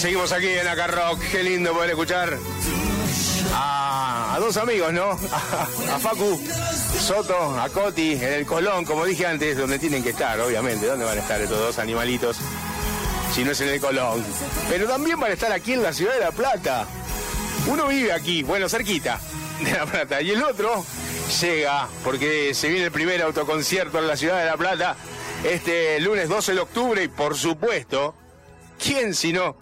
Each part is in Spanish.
Seguimos aquí en Acá Rock. Qué lindo poder escuchar a, dos amigos, ¿no? A, Facu Soto, a Coti, en el Colón, como dije antes, donde tienen que estar, obviamente. ¿Dónde van a estar estos dos animalitos? Si no es en el Colón. Pero también van a estar aquí en la ciudad de La Plata. Uno vive aquí, bueno, cerquita de La Plata. Y el otro llega, porque se viene el primer autoconcierto en la ciudad de La Plata este lunes 12 de octubre y por supuesto, ¿quién si no?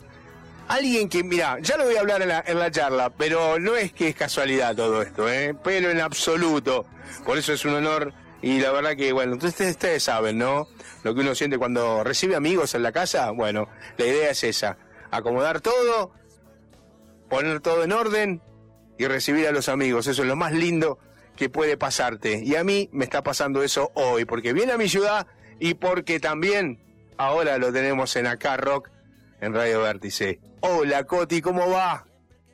Alguien que, mira, ya lo voy a hablar en la, charla, pero no es que es casualidad todo esto, ¿eh? pero en absoluto. Por eso es un honor y la verdad que, bueno, entonces ustedes saben, ¿no? Lo que uno siente cuando recibe amigos en la casa, bueno, la idea es esa, acomodar todo, poner todo en orden y recibir a los amigos, eso es lo más lindo que puede pasarte. Y a mí me está pasando eso hoy, porque viene a mi ciudad y porque también ahora lo tenemos en acá Rock en Radio Vértice. Hola Coti, ¿cómo va?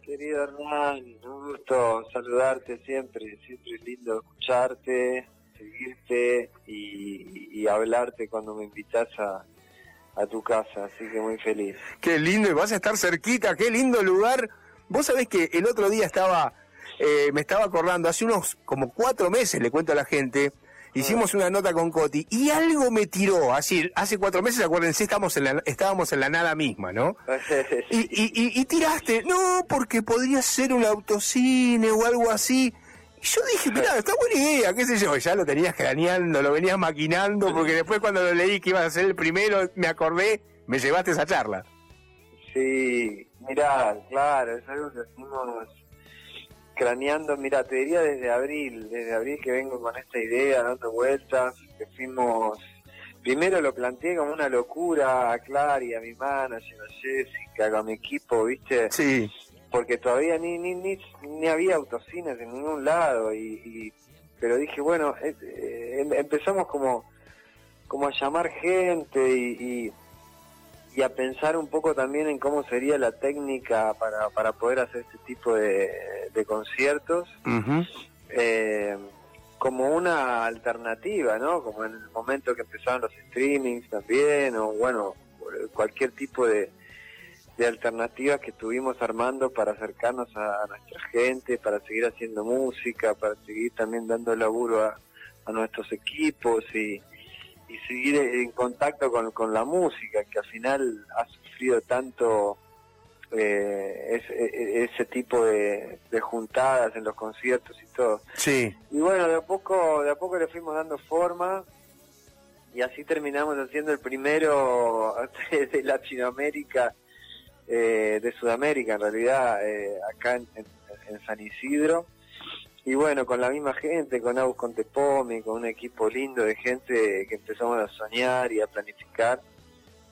Querido Hernán, un gusto saludarte siempre, siempre es lindo escucharte, seguirte y, hablarte cuando me invitas a, a tu casa, así que muy feliz. Qué lindo, y vas a estar cerquita, qué lindo lugar. Vos sabés que el otro día estaba, eh, me estaba acordando, hace unos como cuatro meses, le cuento a la gente, hicimos una nota con Coti y algo me tiró, así, hace cuatro meses, acuérdense, estamos en la, estábamos en la nada misma, ¿no? Y, y, y, tiraste, no, porque podría ser un autocine o algo así. Y yo dije, mira, está buena idea, qué sé yo, ya lo tenías craneando, lo venías maquinando, porque después cuando lo leí que ibas a ser el primero, me acordé, me llevaste esa charla. Sí, mira, claro, es algo que hacemos craneando, mira, te diría desde abril, desde abril que vengo con esta idea, dando vueltas, que fuimos, primero lo planteé como una locura a Clary, a mi manager, a Jessica, a mi equipo, ¿viste? Sí. Porque todavía ni, ni, ni, ni había autocines en ningún lado, y, pero dije, bueno, eh, em, empezamos como, como a llamar gente y y a pensar un poco también en cómo sería la técnica para, para poder hacer este tipo de, conciertos eh, como una alternativa, ¿no? Como en el momento que empezaron los streamings también, o bueno, cualquier tipo de, de alternativas que estuvimos armando para acercarnos a, nuestra gente, para seguir haciendo música, para seguir también dando laburo a, a nuestros equipos y, y seguir en contacto con, con la música, que al final ha sufrido tanto eh, ese, ese, tipo de, juntadas en los conciertos y todo. Sí. Y bueno, de a poco, de a poco le fuimos dando forma y así terminamos haciendo el primero de Latinoamérica, eh, de Sudamérica en realidad, eh, acá en, San Isidro y bueno, con la misma gente, con Agus Contepomi, con un equipo lindo de gente que empezamos a soñar y a planificar.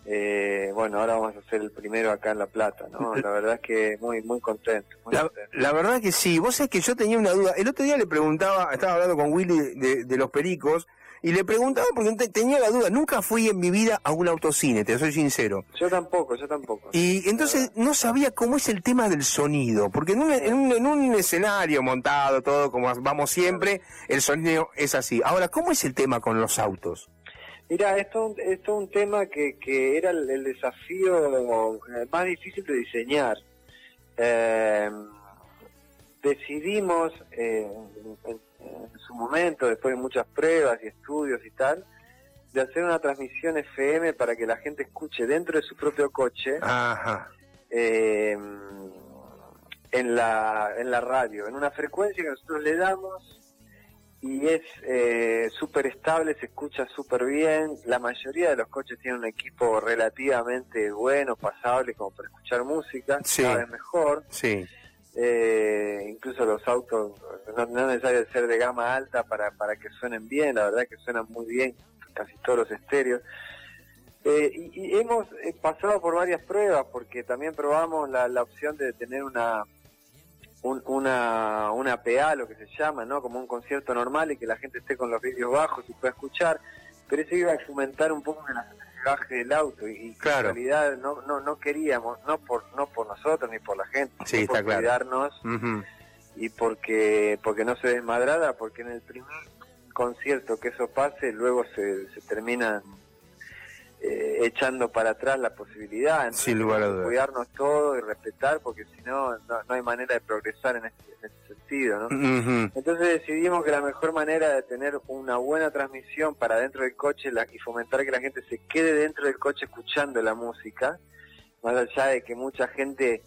Eh, bueno, ahora vamos a hacer el primero acá en La Plata, ¿no? La verdad es que muy muy contento. la, verdad que sí. Vos sabés que yo tenía una duda. El otro día le preguntaba, estaba hablando con Willy de los Pericos, y le preguntaba porque tenía la duda, nunca fui en mi vida a un autocine, te soy sincero. Yo tampoco, yo tampoco. Y entonces no sabía cómo es el tema del sonido, porque en un, en un, escenario montado, todo como vamos siempre, el sonido es así. Ahora, ¿cómo es el tema con los autos? Mira, esto, es un tema que, que era el, desafío eh, más difícil de diseñar. Eh, decidimos eh, en su momento, después de muchas pruebas y estudios y tal, de hacer una transmisión FM para que la gente escuche dentro de su propio coche eh, en, la, en la radio, en una frecuencia que nosotros le damos y es eh, súper estable, se escucha súper bien. La mayoría de los coches tienen un equipo relativamente bueno, pasable como para escuchar música, cada vez mejor. Sí. Eh, incluso los autos no, no es necesario ser de gama alta para, para que suenen bien, la verdad que suenan muy bien casi todos los estéreos. Eh, y, hemos eh, pasado por varias pruebas porque también probamos la, la opción de tener una, una, una PA, lo que se llama, ¿no? Como un concierto normal y que la gente esté con los vídeos bajos y pueda escuchar, pero eso iba a fomentar un poco de la baje del auto y, claro. en realidad no, no, no queríamos, no por, no por nosotros ni por la gente, sí, por cuidarnos y porque, porque no se desmadrada, porque en el primer concierto que eso pase, luego se, se terminan eh, echando para atrás la posibilidad. Entonces, Sin lugar a dudas. Cuidarnos todos y respetar, porque si no, no, hay manera de progresar en este, en este sentido, ¿no? Entonces decidimos que la mejor manera de tener una buena transmisión para dentro del coche la- y fomentar que la gente se quede dentro del coche escuchando la música, más allá de que mucha gente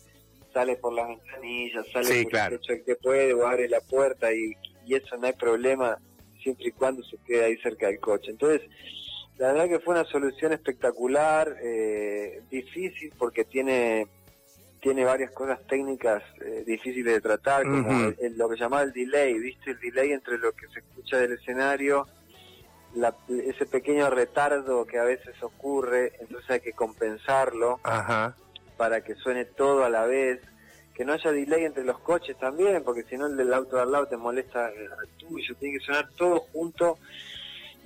sale por las ventanillas, sale Sí, por claro. el techo que puede o abre la puerta y, y eso no hay problema siempre y cuando se quede ahí cerca del coche. Entonces, la verdad que fue una solución espectacular, eh, difícil porque tiene tiene varias cosas técnicas eh, difíciles de tratar, como el- el- lo que llamaba el delay, ¿viste? El delay entre lo que se escucha del escenario, la- ese pequeño retardo que a veces ocurre, entonces hay que compensarlo Ajá. para que suene todo a la vez, que no haya delay entre los coches también, porque si no el del auto de al lado te molesta eh, al tuyo, tiene que sonar todo junto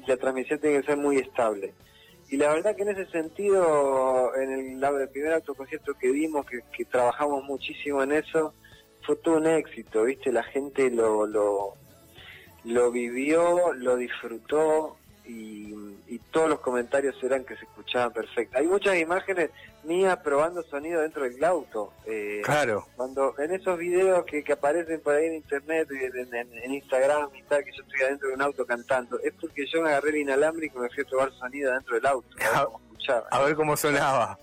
la transmisión tiene que ser muy estable. Y la verdad que en ese sentido, en el, el primer autoconcierto que dimos, que, trabajamos muchísimo en eso, fue todo un éxito, ¿viste? La gente lo, lo vivió, lo disfrutó y, y todos los comentarios eran que se escuchaban perfecto. Hay muchas imágenes mías probando sonido dentro del auto. eh, Claro. cuando en esos videos que, que aparecen por ahí en internet, en, en- en Instagram y tal, que yo estoy adentro de un auto cantando, es porque yo me agarré el inalámbrico y me fui a probar sonido dentro del auto, a ver. A ver cómo sonaba.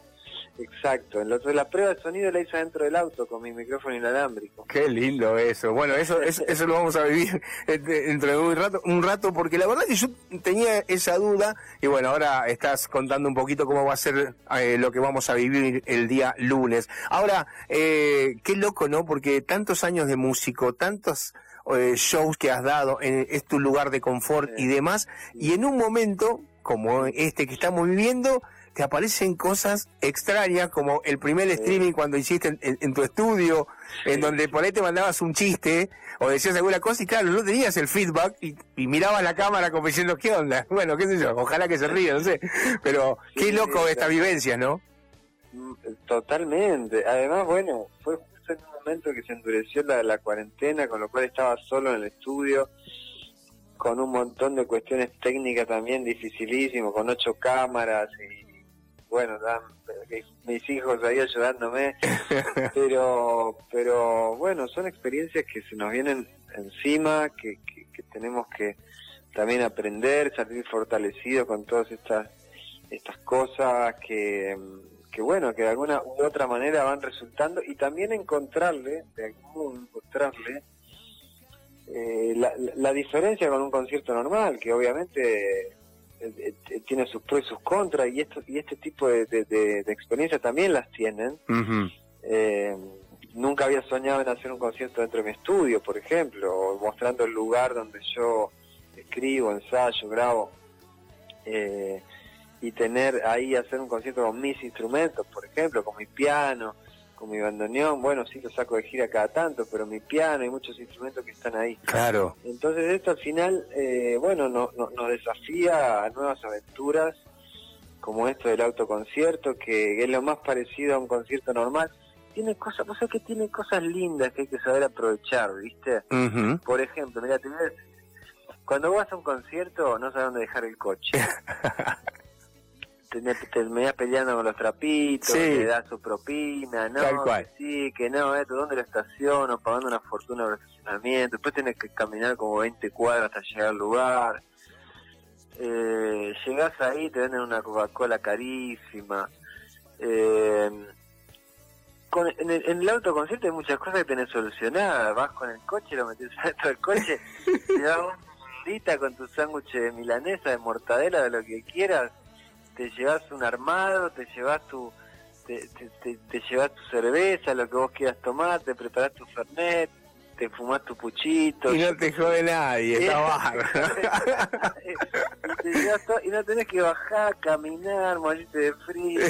Exacto, entonces la prueba de sonido la hice dentro del auto con mi micrófono inalámbrico. Qué lindo eso. Bueno, eso, eso, eso lo vamos a vivir dentro de un rato, un rato, porque la verdad que yo tenía esa duda y bueno, ahora estás contando un poquito cómo va a ser eh, lo que vamos a vivir el día lunes. Ahora, eh, qué loco, ¿no? Porque tantos años de músico, tantos eh, shows que has dado, en, es tu lugar de confort y demás, y en un momento como este que estamos viviendo, te aparecen cosas extrañas como el primer streaming cuando hiciste en, en- en tu estudio, en donde por ahí te mandabas un chiste o decías alguna cosa y claro, no tenías el feedback y, y mirabas la cámara como diciendo, ¿qué onda? Bueno, qué sé yo, ojalá que se ríe, no sé. Pero qué loco sí, esta claro. vivencia, ¿no? Mm, Totalmente. Además, bueno, fue justo en un momento que se endureció la, la cuarentena, con lo cual estaba solo en el estudio, con un montón de cuestiones técnicas también dificilísimo, con ocho cámaras y bueno, mis hijos ahí ayudándome, pero pero bueno, son experiencias que se nos vienen encima, que, que, que tenemos que también aprender, salir fortalecidos con todas estas estas cosas que, que bueno, que de alguna u otra manera van resultando y también encontrarle, de algún modo encontrarle eh, la, la- diferencia con un concierto normal, que obviamente tiene sus pros y sus contras y esto y este tipo de, de, de- de experiencias también las tienen. Eh, nunca había soñado en hacer un concierto dentro de mi estudio, por ejemplo, o mostrando el lugar donde yo escribo, ensayo, grabo, eh, y tener ahí hacer un concierto con mis instrumentos, por ejemplo, con mi piano, con mi bandoneón, bueno, sí lo saco de gira cada tanto, pero mi piano y muchos instrumentos que están ahí. Claro. Entonces esto al final, eh, bueno, no- no- nos desafía a nuevas aventuras, como esto del autoconcierto, que es lo más parecido a un concierto normal. Tiene cosas, vos sabés que tiene cosas lindas que hay que saber aprovechar, ¿viste? Ujú. Por ejemplo, mira, cuando vas a un concierto no sabes dónde dejar el coche. te, te terminás peleando con los trapitos, Sí. le das su propina, no, Tal cual. que sí, que no, esto, ¿dónde lo estaciono? Pagando una fortuna por estacionamiento, después tenés que caminar como 20 cuadras hasta llegar al lugar. Eh, llegás ahí, te venden una Coca-Cola carísima. Eh, con, en, el, en el autoconcierto hay muchas cosas que tenés solucionadas. Vas con el coche, lo metes adentro del coche, te das una mordita con tu sándwich de milanesa, de mortadela, de lo que quieras. Te llevas un armado, te llevas tu te, te, te- te llevas tu cerveza, lo que vos quieras tomar, te preparás tu fernet, te fumás tu puchito. Y no te jode nadie, está bárbaro. y no tenés que bajar, caminar, morirte de frío,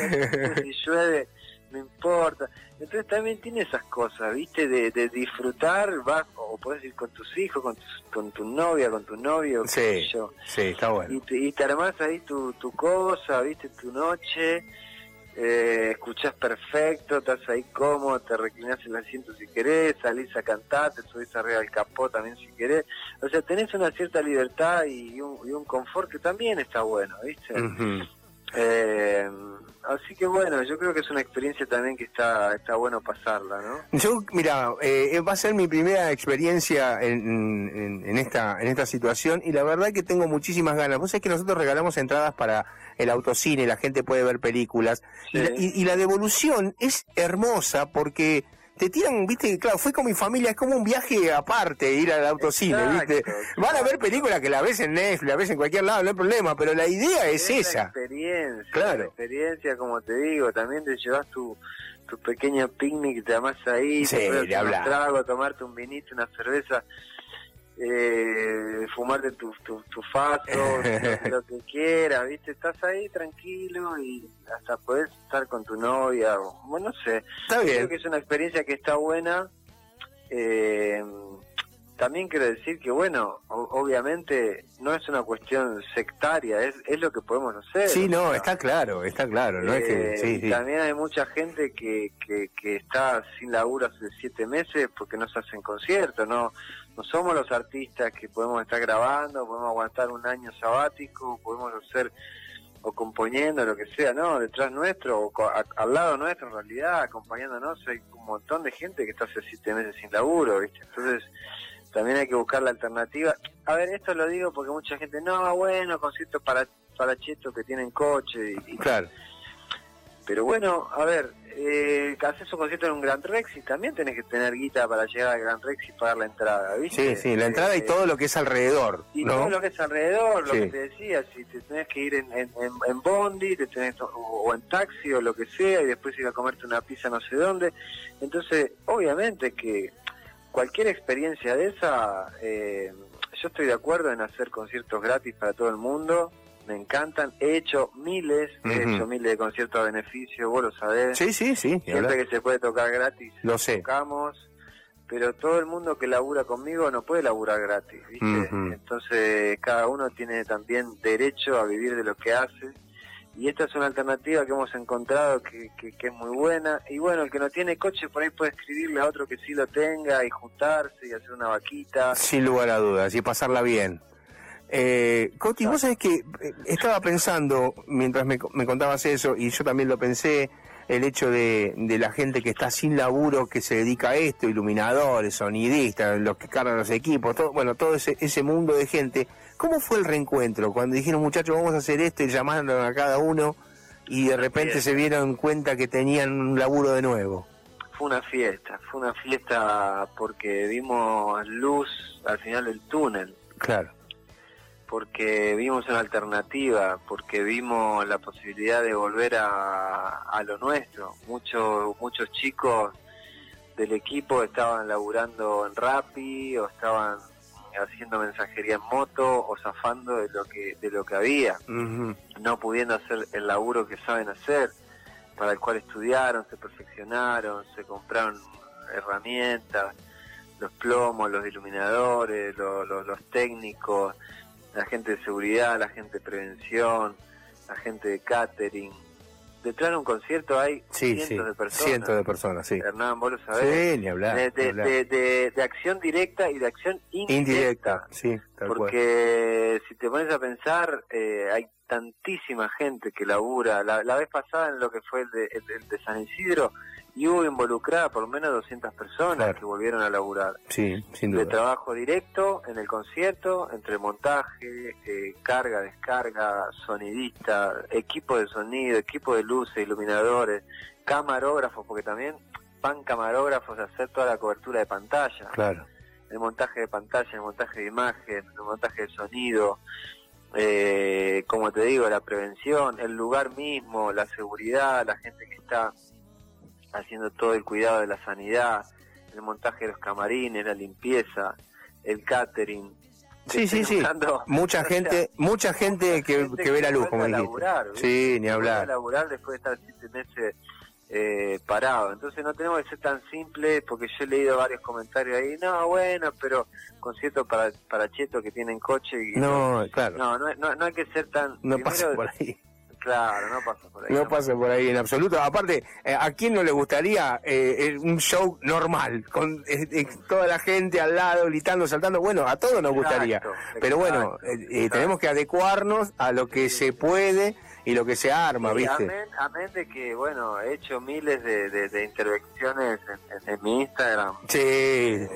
si llueve, no importa. Entonces también tiene esas cosas, ¿viste? De, de disfrutar, vas, o podés ir con tus hijos, con, tus- con tu novia, con tu novio, qué sé Sí, yo. sí, está bueno. Y te, y te armás ahí tu, tu cosa, ¿viste? Tu noche, eh, escuchás perfecto, estás ahí cómodo, te reclinás en el asiento si querés, salís a cantar, te subís arriba del capó también si querés. O sea, tenés una cierta libertad y un, y un confort que también está bueno, ¿viste? Eh, así que bueno, yo creo que es una experiencia también que está está bueno pasarla, ¿no? Yo, mira, eh, va a ser mi primera experiencia en, en, esta en esta situación y la verdad que tengo muchísimas ganas. Vos sabés que nosotros regalamos entradas para el autocine, la gente puede ver películas y, y la devolución es hermosa porque te tiran, viste, claro, fue con mi familia, es como un viaje aparte ir al autocine, viste. Van a ver películas que la ves en Netflix, la ves en cualquier lado, no hay problema, pero la idea es, esa. experiencia, claro. La experiencia, como te digo, también te llevas tu tu pequeño picnic, te amas ahí, sí, te un trago, tomarte un vinito, una cerveza eh, fumarte tu, tu, tu lo, que quieras, ¿viste? Estás ahí tranquilo y hasta puedes estar con tu novia, o, bueno, no sé. Está bien. Creo que es una experiencia que está buena. Eh, también quiero decir que, bueno, obviamente no es una cuestión sectaria, es, es lo que podemos hacer. Sí, no, está claro, está claro. No es que, eh, sí. También hay mucha gente que, que, que está sin laburo hace siete meses porque no se hacen conciertos, no no somos los artistas que podemos estar grabando, podemos aguantar un año sabático, podemos hacer o componiendo, lo que sea, ¿no? Detrás nuestro, o al lado nuestro en realidad, acompañándonos, hay un montón de gente que está hace siete meses sin laburo, ¿viste? Entonces, también hay que buscar la alternativa. A ver, esto lo digo porque mucha gente, no, bueno, conciertos para, para chetos que tienen coche y... Claro. Pero bueno, a ver, eh, haces un concierto en un Gran Rex y también tenés que tener guita para llegar al Gran Rex y pagar la entrada, ¿viste? Sí, sí, la entrada y eh, todo lo que es alrededor. Y todo lo que es alrededor, lo que te decía, si te tenés que ir en, en, bondi, te tenés, o, en taxi o lo que sea, y después ir a comerte una pizza no sé dónde. Entonces, obviamente que cualquier experiencia de esa, eh, yo estoy de acuerdo en hacer conciertos gratis para todo el mundo me encantan. He hecho miles, he hecho miles de conciertos a beneficio, vos lo sabés. Sí, sí, sí. Siempre que se puede tocar gratis, lo sé. tocamos. Pero todo el mundo que labura conmigo no puede laburar gratis, ¿viste? Entonces cada uno tiene también derecho a vivir de lo que hace. Y esta es una alternativa que hemos encontrado que, que, es muy buena. Y bueno, el que no tiene coche por ahí puede escribirle a otro que sí lo tenga y juntarse y hacer una vaquita. Sin lugar a dudas, y pasarla bien. Eh, Coti, vos sabés que eh, estaba pensando, mientras me, contabas eso, y yo también lo pensé, el hecho de, la gente que está sin laburo, que se dedica a esto, iluminadores, sonidistas, los que cargan los equipos, todo, bueno, todo ese, ese mundo de gente. ¿Cómo fue el reencuentro? Cuando dijeron, muchachos, vamos a hacer esto y llamaron a cada uno y de repente se dieron cuenta que tenían un laburo de nuevo. Fue una fiesta, fue una fiesta porque vimos luz al final del túnel. Claro porque vimos una alternativa, porque vimos la posibilidad de volver a, a lo nuestro. Muchos muchos chicos del equipo estaban laburando en Rappi o estaban haciendo mensajería en moto o zafando de lo que de lo que había, no pudiendo hacer el laburo que saben hacer, para el cual estudiaron, se perfeccionaron, se compraron herramientas, los plomos, los iluminadores, los, los técnicos, la gente de seguridad, la gente de prevención, la gente de catering. Detrás de un concierto hay cientos de personas. Cientos de personas, sí. Hernán, vos lo sabés. Sí, ni hablar. De, de, acción directa y de acción indirecta. indirecta sí, Porque si te pones a pensar, eh, hay tantísima gente que labura. La, la vez pasada en lo que fue el de, el de San Isidro, y hubo involucrada por lo menos 200 personas que volvieron a laburar. Sí, sin duda. De trabajo directo en el concierto, entre montaje, eh, carga, descarga, sonidista, equipo de sonido, equipo de luces, iluminadores, camarógrafos, porque también van camarógrafos a hacer toda la cobertura de pantalla. Claro. El montaje de pantalla, el montaje de imagen, el montaje de sonido, eh, como te digo, la prevención, el lugar mismo, la seguridad, la gente que está haciendo todo el cuidado de la sanidad, el montaje de los camarines, la limpieza, el catering. Sí, sí, sí. Mucha gente, mucha gente que, que, ve la luz, como dijiste. sí, ni hablar. A laburar después de estar siete meses eh, parado. Entonces no tenemos que ser tan simple, porque yo he leído varios comentarios ahí, no, bueno, pero conciertos para, para chetos que tienen coche. Y, no, claro. No, no, no, hay que ser tan... No pasa por ahí. Claro, no pasa por ahí. No, pasa por ahí en absoluto. Aparte, eh, ¿a quién no le gustaría eh, un show normal? Con eh, toda la gente al lado, gritando, saltando. Bueno, a todos nos gustaría. Pero bueno, tenemos que adecuarnos a lo que se puede y lo que se arma, Sí, ¿viste? Amén, amén de que, bueno, he hecho miles de, de- de intervenciones en, en- en mi Instagram, Sí, eh,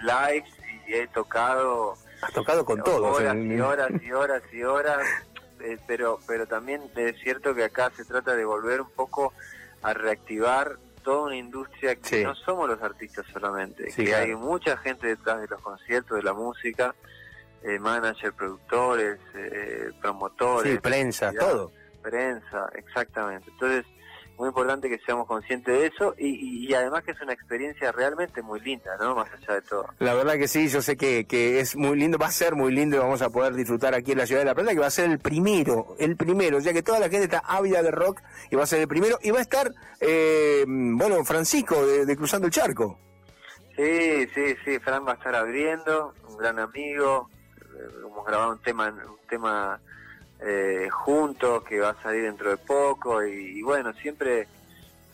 lives, y he tocado has tocado con todos. horas y horas y horas y horas, eh, pero, pero también es cierto que acá se trata de volver un poco a reactivar toda una industria que Sí. no somos los artistas solamente, Sí, que claro. hay mucha gente detrás de los conciertos, de la música, eh, manager, productores, eh, promotores, Sí, prensa, todo. prensa, exactamente. Entonces, muy importante que seamos conscientes de eso y, y- y además que es una experiencia realmente muy linda, ¿no? Más allá de todo. La verdad que sí, yo sé que, que es muy lindo, va a ser muy lindo y vamos a poder disfrutar aquí en la ciudad de La Plata, que va a ser el primero, el primero, ya que toda la gente está ávida de rock y va a ser el primero. Y va a estar, eh, bueno, Francisco de, de Cruzando el Charco. Sí, sí, sí, Fran va a estar abriendo, un gran amigo, eh, hemos grabado un tema, un tema eh, juntos que va a salir dentro de poco y, y bueno, siempre,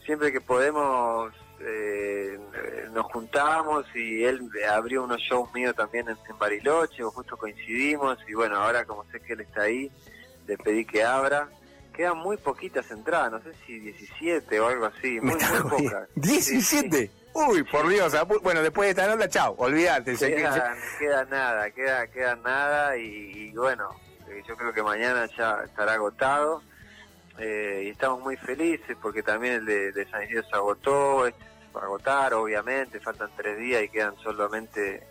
siempre que podemos eh, nos juntamos y él abrió unos shows míos también en, en Bariloche, justo coincidimos y bueno, ahora como sé que él está ahí, le pedí que abra. Quedan muy poquitas entradas, no sé si 17 o algo así, muy, pocas. 17. Uy, por Dios. Bueno, después de esta nota, chao, olvídate. queda, queda nada, queda, queda nada y, y bueno, yo creo que mañana ya estará agotado eh, y estamos muy felices porque también el de, de San Isidro se agotó, este se va a agotar obviamente, faltan tres días y quedan solamente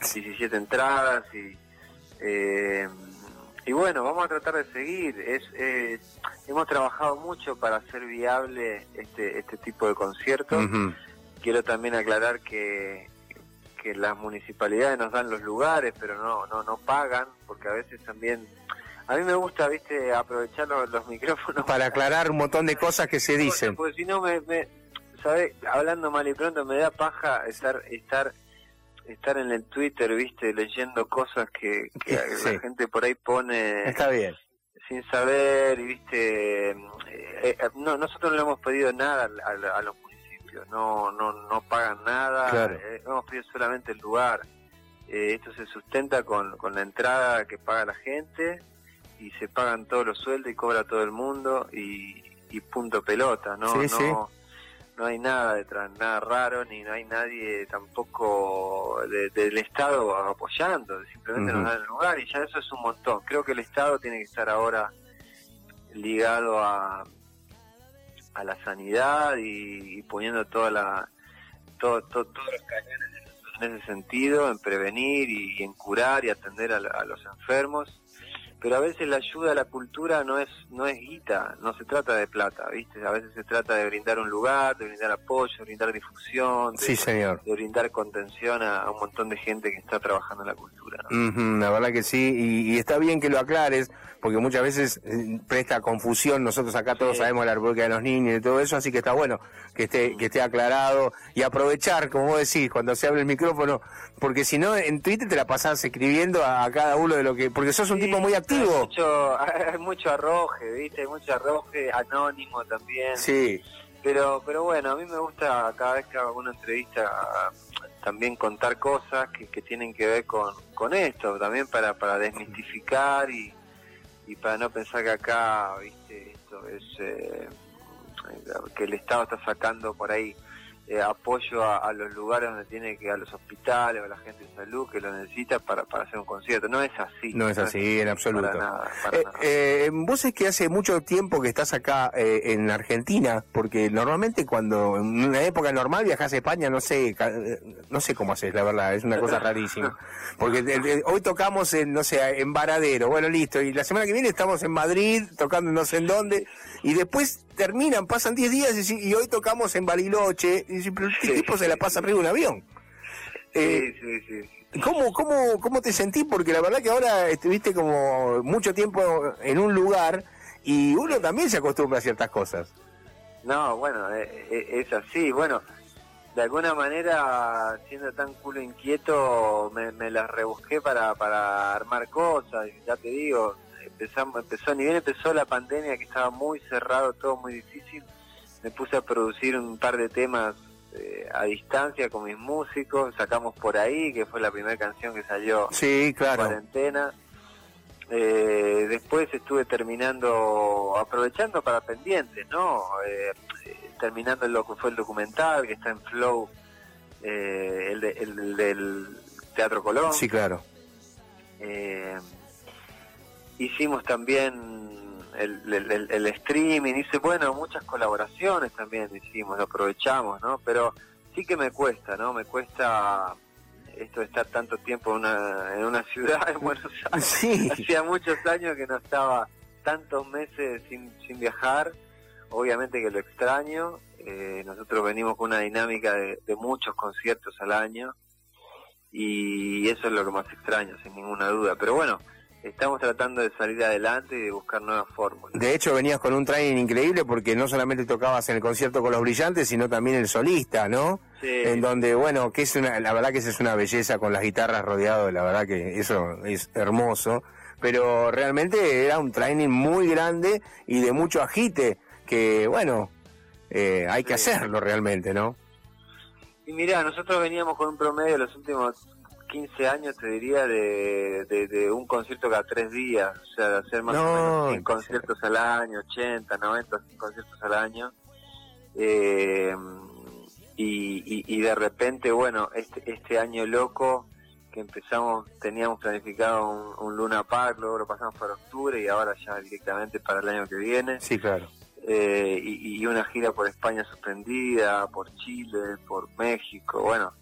17 entradas y eh, y bueno, vamos a tratar de seguir. Es, eh, hemos trabajado mucho para hacer viable este, este tipo de conciertos quiero también aclarar que, que las municipalidades nos dan los lugares, pero no, no, no pagan, porque a veces también... A mí me gusta, viste, aprovechar los, los micrófonos Para aclarar un montón de cosas que se dicen. Porque si no, me, me ¿sabes? Hablando mal y pronto, me da paja estar estar estar en el Twitter, viste, leyendo cosas que, que Sí. la gente por ahí pone Está bien. sin saber, y viste, eh, eh, no, nosotros no le hemos pedido nada al- al- a, los no, no, no pagan nada, Claro. eh, hemos pedido solamente el lugar. Eh, esto se sustenta con, con la entrada que paga la gente y se pagan todos los sueldos y cobra todo el mundo y, y punto pelota, no, Sí, no, sí. no hay nada detrás, nada raro, ni no hay nadie tampoco de- del Estado apoyando, simplemente nos dan el lugar y ya eso es un montón. Creo que el Estado tiene que estar ahora ligado a, a la sanidad y, poniendo toda la todo, todo- todos los cañones en, ese sentido, en prevenir y, en curar y atender a, a los enfermos. Pero a veces la ayuda a la cultura no es no es guita, no se trata de plata, ¿viste? A veces se trata de brindar un lugar, de brindar apoyo, de brindar difusión, de, Sí, señor. de brindar contención a, a un montón de gente que está trabajando en la cultura. ¿no? La verdad que sí, y, y está bien que lo aclares, porque muchas veces eh, presta confusión, nosotros acá todos Sí. sabemos la República de los Niños y todo eso, así que está bueno que esté, que esté aclarado y aprovechar, como vos decís, cuando se abre el micrófono, porque si no, en Twitter te la pasás escribiendo a, a cada uno de lo que, porque sos un Sí, tipo muy Hay activo. mucho, hay mucho arroje, ¿viste? Hay mucho arroje, anónimo también. Sí, Pero, pero bueno, a mí me gusta cada vez que hago una entrevista también contar cosas que, que tienen que ver con, con esto, también para, para desmistificar y, y para no pensar que acá, viste, esto es eh, que el Estado está sacando por ahí eh, apoyo a, a los lugares donde tiene que, a los hospitales o a la gente de salud que lo necesita para, para hacer un concierto. No es así. No es así, en absoluto. Para nada, para Eh, nada. eh, vos es que hace mucho tiempo que estás acá eh, en Argentina, porque normalmente cuando en una época normal viajas a España, no sé, eh, no sé cómo haces, la verdad, es una cosa rarísima. Porque eh, hoy tocamos en, no sé, en Varadero, bueno, listo, y la semana que viene estamos en Madrid, tocando no sé en dónde, y después terminan, pasan 10 días y, y hoy tocamos en Bariloche, y dices, pero este Sí. tipo se la pasa arriba de un avión. Eh, sí, sí, sí. ¿Cómo, cómo, ¿Cómo te sentís? Porque la verdad que ahora estuviste como mucho tiempo en un lugar y uno también se acostumbra a ciertas cosas. No, bueno, eh, eh, es así. Bueno, de alguna manera, siendo tan culo inquieto, me, me las rebusqué para, para armar cosas. Ya te digo, empezamos, empezó, ni bien empezó la pandemia, que estaba muy cerrado, todo muy difícil, me puse a producir un par de temas eh, a distancia con mis músicos. Sacamos por ahí, que fue la primera canción que salió Sí, en claro. cuarentena. Eh, después estuve terminando, aprovechando para pendientes, ¿no? Eh, terminando lo que fue el documental que está en Flow, eh, el, el, del Teatro Colón. Sí, claro. Hicimos también el, el, streaming, hice, bueno, muchas colaboraciones también hicimos, lo aprovechamos, ¿no? Pero sí que me cuesta, ¿no? Me cuesta esto de estar tanto tiempo en una, en una ciudad, en Buenos Aires. Sí. Hacía muchos años que no estaba tantos meses sin, sin viajar, obviamente que lo extraño. Eh, nosotros venimos con una dinámica de, de muchos conciertos al año y eso es lo que más extraño, sin ninguna duda. Pero bueno, estamos tratando de salir adelante y de buscar nuevas fórmulas. De hecho, venías con un training increíble porque no solamente tocabas en el concierto con los brillantes, sino también el solista, ¿no? Sí. En donde, bueno, que es una, la verdad que esa es una belleza con las guitarras rodeado, la verdad que eso es hermoso. Pero realmente era un training muy grande y de mucho agite, que bueno, eh, hay que hacerlo realmente, ¿no? Y mira, nosotros veníamos con un promedio de los últimos 15 años, te diría, de, de, un concierto cada tres días, o sea, de hacer más o menos 100 conciertos al año, 80, 90 conciertos al año. Eh, y, y, de repente, bueno, este, este año loco que empezamos, teníamos planificado un, Luna Park, luego lo pasamos para octubre y ahora ya directamente para el año que viene. Sí, claro. Eh, y, y una gira por España suspendida, por Chile, por México, bueno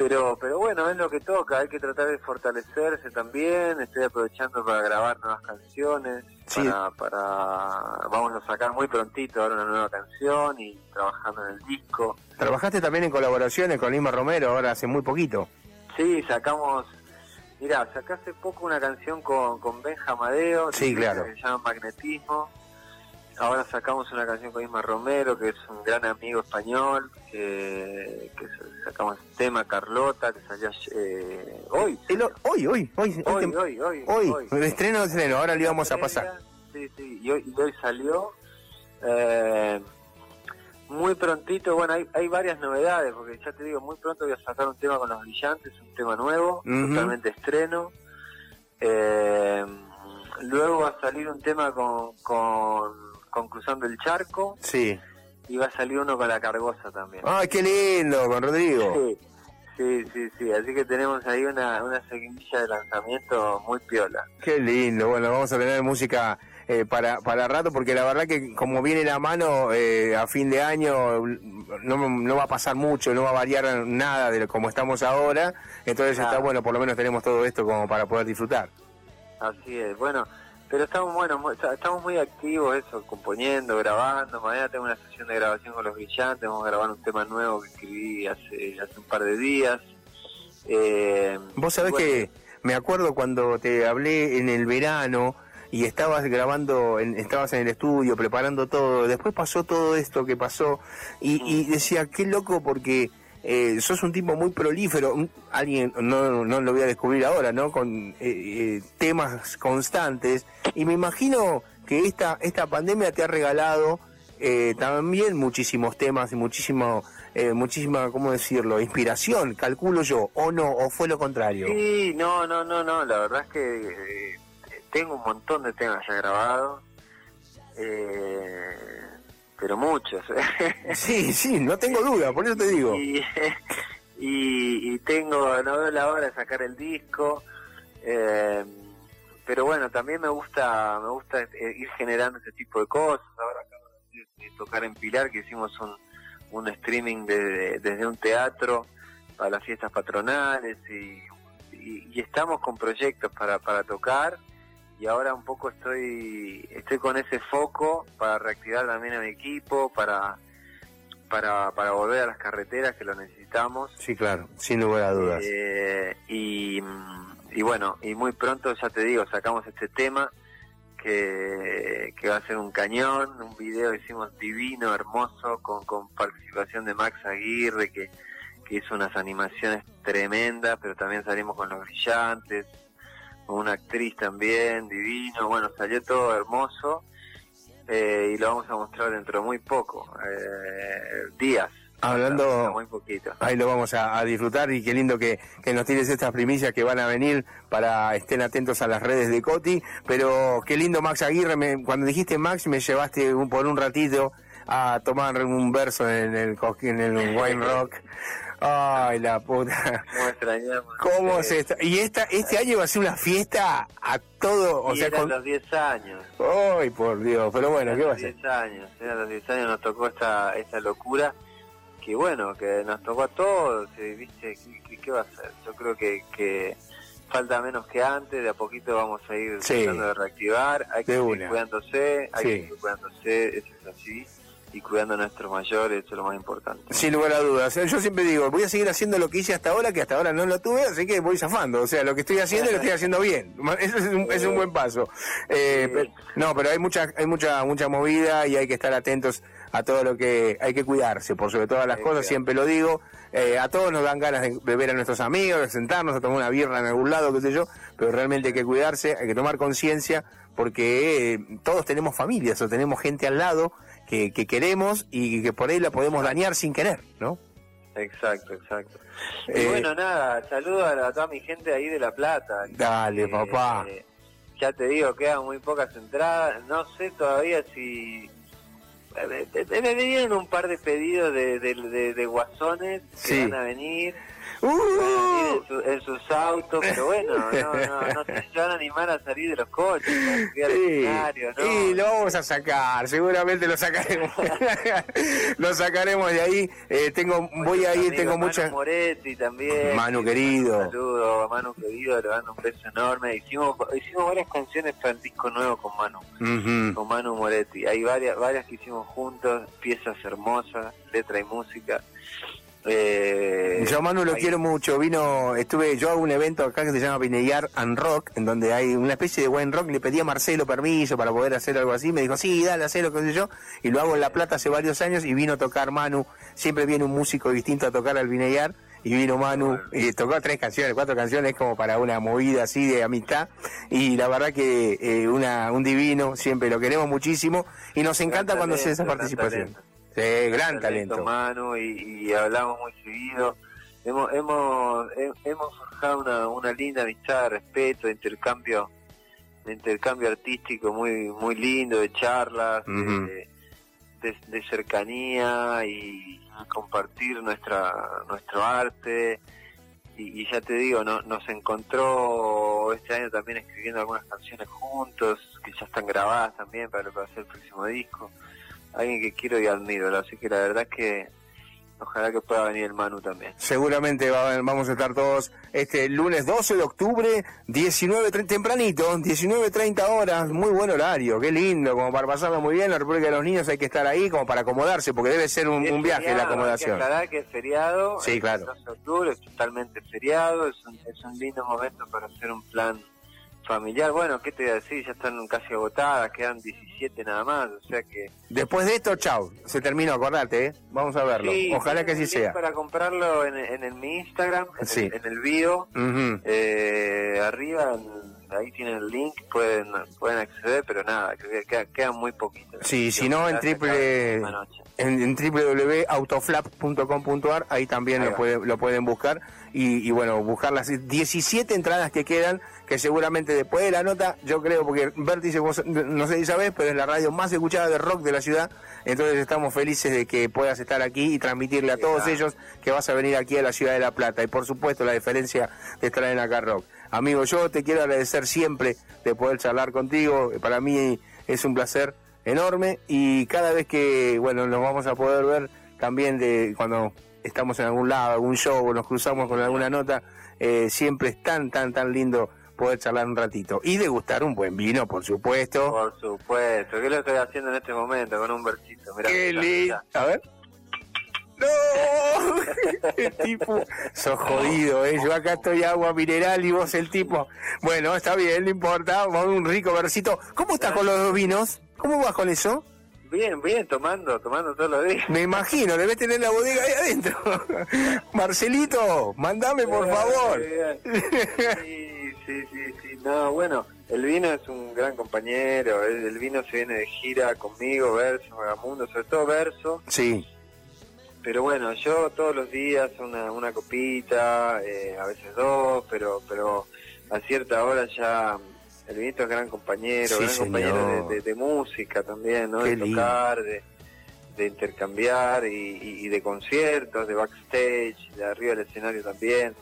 pero pero bueno es lo que toca hay que tratar de fortalecerse también estoy aprovechando para grabar nuevas canciones para, para vamos a sacar muy prontito ahora una nueva canción y trabajando en el disco. Trabajaste también en colaboraciones con Lima Romero ahora hace muy poquito. Sí sacamos mira saqué hace poco una canción con con Benja Amadeo sí claro. Que se llama Magnetismo ahora sacamos una canción con Isma Romero, que es un gran amigo español, que, sacamos el tema Carlota, que salió eh, hoy, hoy. Hoy, hoy, hoy, hoy, hoy, hoy, El estreno, estreno, ahora le íbamos a pasar. Sí, sí, y hoy, hoy salió. Eh, muy prontito, bueno, hay, hay varias novedades, porque ya te digo, muy pronto voy a sacar un tema con los brillantes, un tema nuevo, totalmente estreno. Eh, luego va a salir un tema con, con con Cruzando el Charco. Sí. Y va a salir uno con la Cargosa también. ¡Ay, qué lindo! Con Rodrigo. Sí, sí, sí. sí. Así que tenemos ahí una, una seguidilla de lanzamiento muy piola. Qué lindo. Bueno, vamos a tener música eh, para, para rato, porque la verdad que como viene la mano eh, a fin de año, no, no va a pasar mucho, no va a variar nada de como estamos ahora. Entonces está bueno, por lo menos tenemos todo esto como para poder disfrutar. Así es. Bueno, pero estamos bueno, estamos muy activos eso, componiendo, grabando. Mañana tengo una sesión de grabación con los brillantes, vamos a grabar un tema nuevo que escribí hace, hace un par de días. Eh, Vos sabés que me acuerdo cuando te hablé en el verano y estabas grabando, estabas en el estudio preparando todo, después pasó todo esto que pasó y, y decía, qué loco porque eh, sos un tipo muy prolífero, alguien, no, no lo voy a descubrir ahora, ¿no? Con eh, eh, temas constantes. Y me imagino que esta, esta pandemia te ha regalado eh, también muchísimos temas y muchísimo, muchísima, ¿cómo decirlo? Inspiración, calculo yo, o no, o fue lo contrario. Sí, no, no, no, no, la verdad es que tengo un montón de temas ya grabados. Eh, pero muchos. sí, sí, no tengo duda, por eso te digo. Y, y, tengo, no veo la hora de sacar el disco, eh, pero bueno, también me gusta me gusta eh, ir generando ese tipo de cosas. Ahora acabo de, tocar en Pilar, que hicimos un, un streaming desde un teatro para las fiestas patronales y, y, estamos con proyectos para, para tocar y ahora un poco estoy estoy con ese foco para reactivar también a mi equipo, para para, para volver a las carreteras que lo necesitamos. Sí, claro, sin lugar a dudas. Eh, y, y bueno, y muy pronto, ya te digo, sacamos este tema que, que va a ser un cañón, un video hicimos divino, hermoso, con, con participación de Max Aguirre, que, que hizo unas animaciones tremendas, pero también salimos con los brillantes, una actriz también, divino, bueno, salió todo hermoso eh, y lo vamos a mostrar dentro de muy poco, eh, días, Hablando, muy poquito. ahí lo vamos a, disfrutar y qué lindo que, que, nos tienes estas primicias que van a venir para estén atentos a las redes de Coti, pero qué lindo Max Aguirre, me, cuando dijiste Max me llevaste un, por un ratito a tomar un verso en el, en el Wine Rock. Ay, la puta. ¿Cómo extrañamos? ¿Cómo se está? Y esta, este año va a ser una fiesta a todo, o y sea, eran con... los 10 años. Ay, por Dios, pero bueno, ¿qué va a ser? 10 años, eran los 10 años, nos tocó esta, esta locura, que bueno, que nos tocó a todos, y, ¿viste? ¿Qué, qué, va a ser? Yo creo que, que falta menos que antes, de a poquito vamos a ir Sí. tratando de reactivar, hay que De seguir una. cuidándose, hay Sí. que seguir cuidándose, eso es así, y cuidando a nuestros mayores, eso es lo más importante. Sin lugar a dudas. Yo siempre digo, voy a seguir haciendo lo que hice hasta ahora, que hasta ahora no lo tuve, así que voy zafando. O sea, lo que estoy haciendo lo estoy haciendo bien. Eso es un, es un buen paso. Eh, no, pero hay mucha, hay mucha, mucha movida y hay que estar atentos a todo lo que hay que cuidarse, por sobre todas las cosas, siempre lo digo. Eh, a todos nos dan ganas de, de ver a nuestros amigos, de sentarnos, a tomar una birra en algún lado, qué sé yo, pero realmente hay que cuidarse, hay que tomar conciencia, porque eh, todos tenemos familias o tenemos gente al lado que, que queremos y que por ahí la podemos dañar sin querer, ¿no? Exacto, exacto. Eh, y bueno, nada, saludo a, toda mi gente ahí de La Plata. Dale, Eh, papá. eh, ya te digo, quedan muy pocas entradas. No sé todavía si. eh, eh, Me me vinieron un par de pedidos de, de, de- de guasones que Sí. van a venir. ¡Uh! En, su- en sus autos, pero bueno, no, no, no se van a animar a salir de los coches, Sí, escenario, ¿no? y lo vamos a sacar, seguramente lo sacaremos. lo sacaremos de ahí. Eh, tengo, voy a ir, Amigo tengo Manu muchas. Moretti también. Manu querido. Un saludo a Manu querido, le mando un beso enorme. Hicimos, hicimos varias canciones para el disco nuevo con Manu, con Manu Moretti. Hay varias, varias que hicimos juntos, piezas hermosas, letra y música. Eh, Yo a Manu lo ahí- quiero mucho. Vino, estuve, yo hago un evento acá que se llama Pinellar and Rock, en donde hay una especie de buen rock. Le pedí a Marcelo permiso para poder hacer algo así. Me dijo, sí, dale, hacelo, qué sé yo. Y lo hago en La Plata hace varios años y vino a tocar Manu. Siempre viene un músico distinto a tocar al Pinellar. Y vino Manu y tocó tres canciones, cuatro canciones como para una movida así de amistad. Y la verdad que eh, una, un divino, siempre lo queremos muchísimo. Y nos encanta cuando se hace esa talento, participación. talento. Sí, gran talento. Y, y hablamos muy seguido. Hemos, hemos, he- hemos forjado una, una linda amistad, respeto, intercambio, intercambio artístico muy, muy lindo, de charlas, de- Ujú. de, de cercanía y compartir nuestra, nuestro arte. Y, y ya te digo, no, nos encontró este año también escribiendo algunas canciones juntos, que ya están grabadas también para lo que va a ser el próximo disco alguien que quiero y admiro, así que la verdad es que ojalá que pueda venir el Manu también. Seguramente va- vamos a estar todos este lunes 12 de octubre, 19.30, tempranito, 19.30 horas, muy buen horario, qué lindo, como para pasarlo muy bien, la República de los Niños hay que estar ahí como para acomodarse, porque debe ser un, un viaje la acomodación. Hay que aclarar que es feriado, Sí, el claro. 12 de octubre es totalmente feriado, es un, es un lindo momento para hacer un plan familiar. Bueno, ¿qué te voy a decir? Ya están casi agotadas, quedan 17 nada más, o sea que... Después de esto, chau, se terminó, acordate, ¿eh? vamos a verlo, Sí, ojalá que así sea. Para comprarlo en, en, mi Instagram, en, Sí. el, en el bio, eh, arriba, ahí tienen el link, pueden pueden acceder, pero nada, que quedan, quedan muy poquitos. Sí, si no, en triple- en, en www.autoflap.com.ar, ahí también Ahí lo, puede- lo pueden buscar y, y bueno, buscar las 17 entradas que quedan, que seguramente después de la nota, yo creo, porque Vértice, vos no sé si sabés, pero es la radio más escuchada de rock de la ciudad, entonces estamos felices de que puedas estar aquí y transmitirle a todos ellos que vas a venir aquí a la ciudad de La Plata. Y por supuesto la diferencia de estar en acá rock. Amigo, yo te quiero agradecer siempre de poder charlar contigo, para mí es un placer enorme y cada vez que bueno nos vamos a poder ver también de cuando estamos en algún lado, algún show o nos cruzamos con alguna nota, eh, siempre es tan, tan, tan lindo poder charlar un ratito y degustar un buen vino, por supuesto. Por supuesto, ¿qué lo estoy haciendo en este momento con un versito? Mirá, ¡Qué lindo! A ver. ¡No! El tipo, sos jodido, ¿eh? Yo acá estoy agua mineral y vos el tipo. Bueno, está bien, no importa, vamos a un rico versito. ¿Cómo estás con los dos vinos? ¿Cómo vas con eso? Bien, bien, tomando, tomando todos los días. Me imagino, debes tener la bodega ahí adentro. Marcelito, mandame por favor. Sí, sí, sí, sí. No, bueno, el vino es un gran compañero. El, el vino se viene de gira conmigo, Verso, Vagamundo, sobre todo Verso. Sí, pero bueno, yo todos los días una, una copita, eh, a veces dos, pero pero a cierta hora ya el Vinito es gran compañero, gran compañero de, música también, ¿no? de tocar, de, intercambiar y, de conciertos, de backstage, de arriba del escenario también.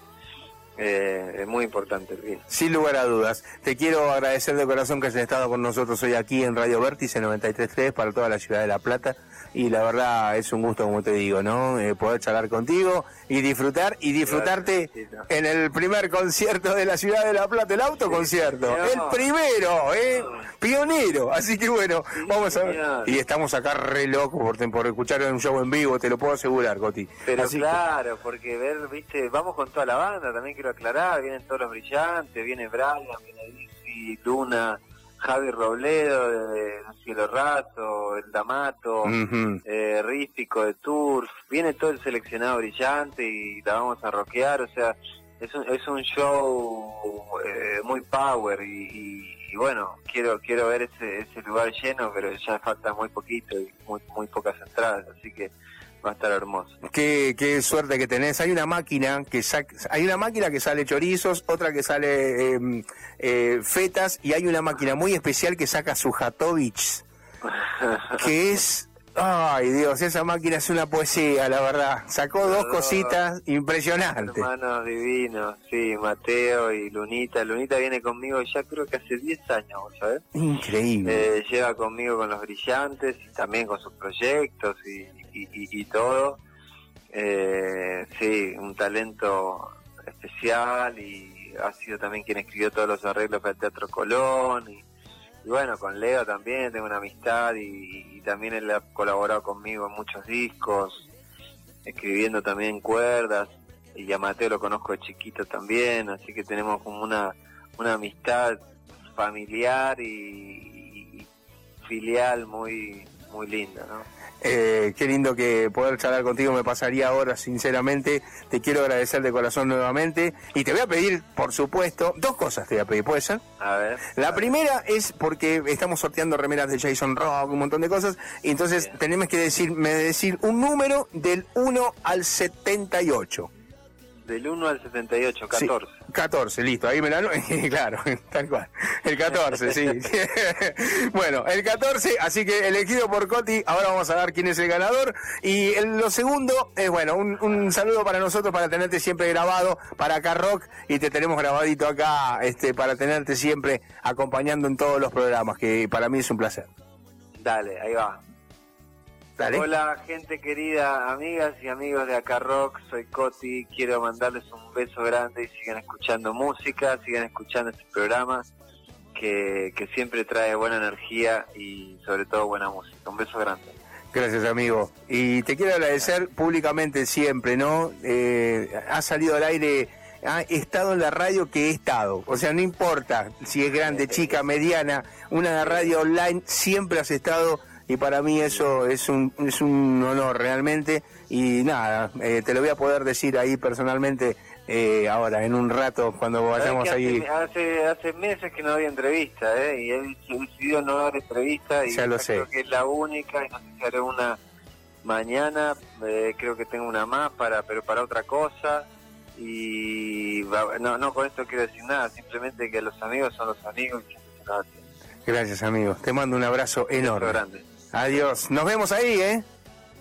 Eh, es muy importante el vino. Sin lugar a dudas. Te quiero agradecer de corazón que hayas estado con nosotros hoy aquí en Radio Vértice 93.3 para toda la ciudad de La Plata y la verdad es un gusto, como te digo, ¿no? Eh, poder charlar contigo y disfrutar y disfrutarte en el primer concierto de la ciudad de La Plata, el autoconcierto, el primero, ¿eh? Pionero, así que bueno, vamos a ver. Y estamos acá re locos por, por escuchar un show en vivo, te lo puedo asegurar, Coti. Pero claro, porque ver, viste, vamos con toda la banda, también quiero aclarar, vienen todos los brillantes, viene Brian, viene Luna, Javi Robledo de Cielo Raso, El Damato, eh, Rístico de Turf, viene todo el seleccionado brillante y la vamos a rockear, o sea, es un, es un show eh, muy power y, bueno, quiero quiero ver ese, ese lugar lleno, pero ya falta muy poquito y muy, muy pocas entradas, así que va a estar hermoso. Qué, qué suerte que tenés. Hay una máquina que hay una máquina que sale chorizos, otra que sale em, eh, fetas y hay una máquina muy especial que saca su Sujatovich, que es Ay, Dios, esa máquina es una poesía, la verdad. Sacó dos cositas impresionantes. Hermanos divinos, sí, Mateo y Lunita. Lunita viene conmigo ya creo que hace 10 años, ¿sabes? Increíble. Eh, lleva conmigo con los brillantes y también con sus proyectos y, y, todo. Eh, sí, un talento especial y ha sido también quien escribió todos los arreglos para el Teatro Colón. Y, bueno, con Leo también tengo una amistad y, también él ha colaborado conmigo en muchos discos, escribiendo también cuerdas. Y a Mateo lo conozco de chiquito también, así que tenemos como una, una amistad familiar y, y filial muy, muy linda, ¿no? Eh, qué lindo que poder charlar contigo, me pasaría ahora, sinceramente. Te quiero agradecer de corazón nuevamente. Y te voy a pedir, por supuesto, dos cosas te voy a pedir, ¿puede ser? A ver. La primera es porque estamos sorteando remeras de Jason Rock, un montón de cosas. Y entonces tenemos que decir, me decir un número del 1 al 78. Del 1 al 78, 14. 14, listo, ahí me la... claro, tal cual. El 14, sí. bueno, el 14, así que elegido por Coti, ahora vamos a ver quién es el ganador. Y lo segundo es, bueno, un, saludo para nosotros, para tenerte siempre grabado, para acá Rock, y te tenemos grabadito acá, este, para tenerte siempre acompañando en todos los programas, que para mí es un placer. Dale, ahí va. Hola gente querida, amigas y amigos de Acá Rock, soy Coti, quiero mandarles un beso grande y sigan escuchando música, sigan escuchando este programa que, siempre trae buena energía y sobre todo buena música. Un beso grande. Gracias amigo. Y te quiero agradecer públicamente siempre, ¿no? Eh, ha salido al aire ha estado en la radio que he estado. O sea, no importa si es grande, chica, mediana, una radio online, siempre has estado y para mí eso es un, es un honor realmente y nada, eh, te lo voy a poder decir ahí personalmente eh, ahora, en un rato, cuando vayamos ahí. Hace, hace meses que no había entrevista, ¿eh? y he decidido no dar entrevista y ya lo sé. creo que es la única y no sé si haré una mañana, eh, creo que tengo una más, para pero para otra cosa y no, no con esto quiero decir nada, simplemente que los amigos son los amigos y Gracias amigos, te mando un abrazo enorme. Grande. Adiós. Nos vemos ahí, ¿eh?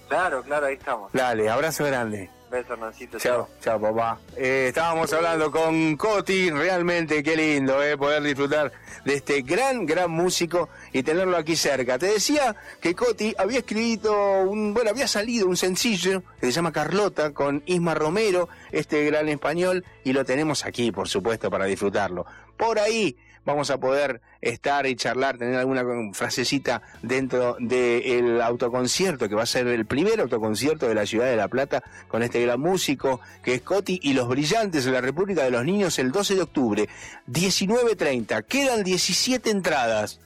Claro, claro, ahí estamos. Dale, abrazo grande. Beso, Hernancito. Chao, chao, papá. Eh, estábamos hablando con Coti, realmente qué lindo, eh, poder disfrutar de este gran, gran músico y tenerlo aquí cerca. Te decía que Coti había escrito, un, bueno, había salido un sencillo que se llama Carlota con Isma Romero, este gran español, y lo tenemos aquí, por supuesto, para disfrutarlo. Por ahí vamos a poder estar y charlar, tener alguna frasecita dentro del autoconcierto, que va a ser el primer autoconcierto de la ciudad de La Plata, con este gran músico que es Coti y los brillantes de la República de los Niños el 12 de octubre, 19.30. Quedan 17 entradas.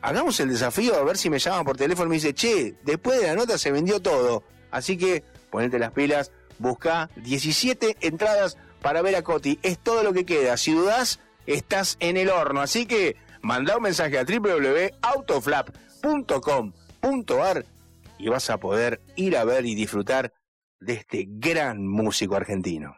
Hagamos el desafío a ver si me llaman por teléfono y me dice, che, después de la nota se vendió todo. Así que ponete las pilas, busca 17 entradas para ver a Coti. Es todo lo que queda. Si dudás, estás en el horno. Así que manda un mensaje a www.autoflap.com.ar y vas a poder ir a ver y disfrutar de este gran músico argentino.